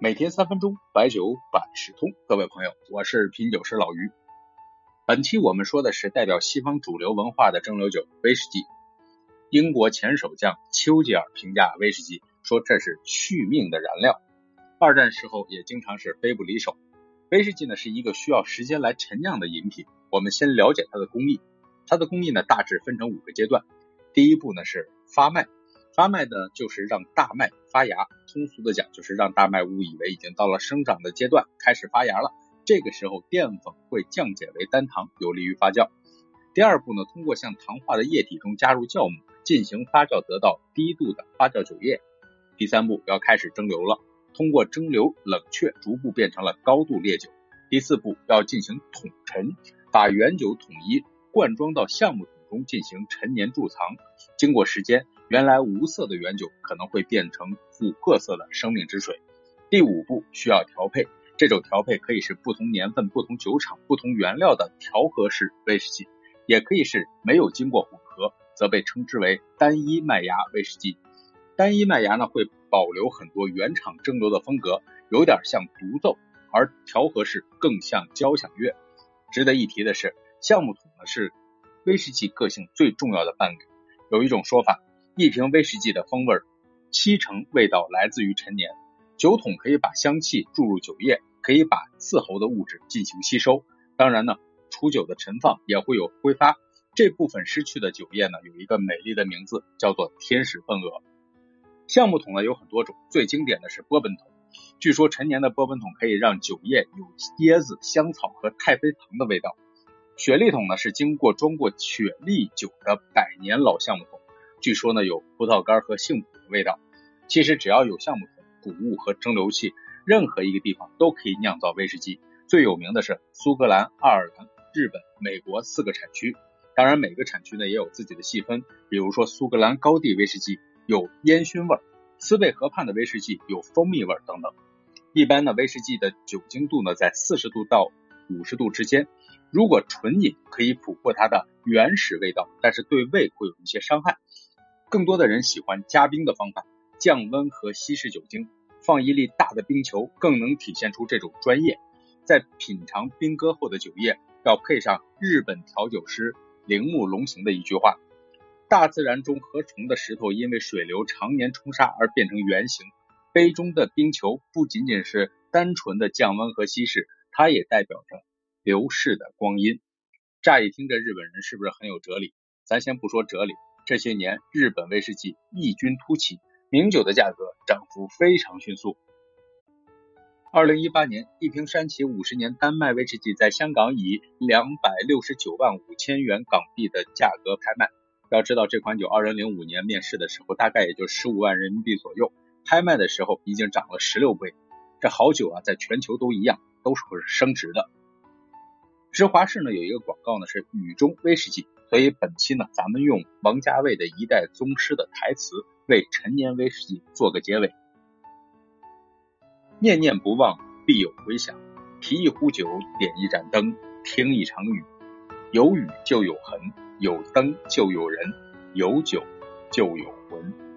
每天三分钟，白酒百事通。各位朋友，我是品酒师老于。本期我们说的是代表西方主流文化的蒸馏酒——威士忌。英国前首相丘吉尔评价威士忌说：“这是续命的燃料。”二战时候也经常是杯不离手。威士忌呢是一个需要时间来陈酿的饮品。我们先了解它的工艺。它的工艺呢大致分成五个阶段。第一步呢是发麦。发麦呢，就是让大麦发芽，通俗的讲，就是让大麦误以为已经到了生长的阶段，开始发芽了。这个时候，淀粉会降解为单糖，有利于发酵。第二步呢，通过向糖化的液体中加入酵母进行发酵，得到低度的发酵酒液。第三步要开始蒸馏了，通过蒸馏冷却，逐步变成了高度烈酒。第四步要进行桶陈，把原酒统一灌装到橡木桶中进行陈年贮藏。经过时间。原来无色的原酒可能会变成琥珀色的生命之水。第五步需要调配，这种调配可以是不同年份、不同酒厂、不同原料的调和式威士忌，也可以是没有经过混合，则被称之为单一麦芽威士忌。单一麦芽呢会保留很多原厂蒸馏的风格，有点像独奏，而调和式更像交响乐。值得一提的是，橡木桶呢是威士忌个性最重要的伴侣。有一种说法。一瓶威士忌的风味，七成味道来自于陈年。酒桶可以把香气注入酒液，可以把刺喉的物质进行吸收。当然呢，储酒的陈放也会有挥发。这部分失去的酒液呢，有一个美丽的名字，叫做天使份额。橡木桶呢有很多种，最经典的是波本桶。据说陈年的波本桶可以让酒液有椰子、香草和太妃糖的味道。雪莉桶呢是经过装过雪莉酒的百年老橡木桶。据说呢，有葡萄干和杏脯的味道。其实只要有橡木桶、谷物和蒸馏器，任何一个地方都可以酿造威士忌。最有名的是苏格兰、爱尔兰、日本、美国四个产区。当然，每个产区呢也有自己的细分。比如说，苏格兰高地威士忌有烟熏味，斯贝河畔的威士忌有蜂蜜味等等。一般呢，威士忌的酒精度呢在四十度到五十度之间。如果纯饮，可以捕获它的原始味道，但是对胃会有一些伤害。更多的人喜欢加冰的方法，降温和稀释酒精，放一粒大的冰球，更能体现出这种专业。在品尝冰搁后的酒液，要配上日本调酒师铃木龙行的一句话：大自然中河虫的石头因为水流常年冲刷而变成圆形，杯中的冰球不仅仅是单纯的降温和稀释，它也代表着流逝的光阴。乍一听，这日本人是不是很有哲理？咱先不说哲理。这些年，日本威士忌异军突起，名酒的价格涨幅非常迅速。二零一八年，一瓶山崎五十年丹麦威士忌在香港以两百六十九万五千元港币的价格拍卖。要知道，这款酒二零零五年面世的时候，大概也就十五万人民币左右，拍卖的时候已经涨了十六倍。这好酒啊，在全球都一样，都是会升值的。芝华士呢有一个广告呢是雨中威士忌。所以本期呢，咱们用王家卫的一代宗师的台词为陈年威士忌做个结尾。念念不忘，必有回响。提一壶酒，点一盏灯，听一场雨。有雨就有痕，有灯就有人，有酒就有魂。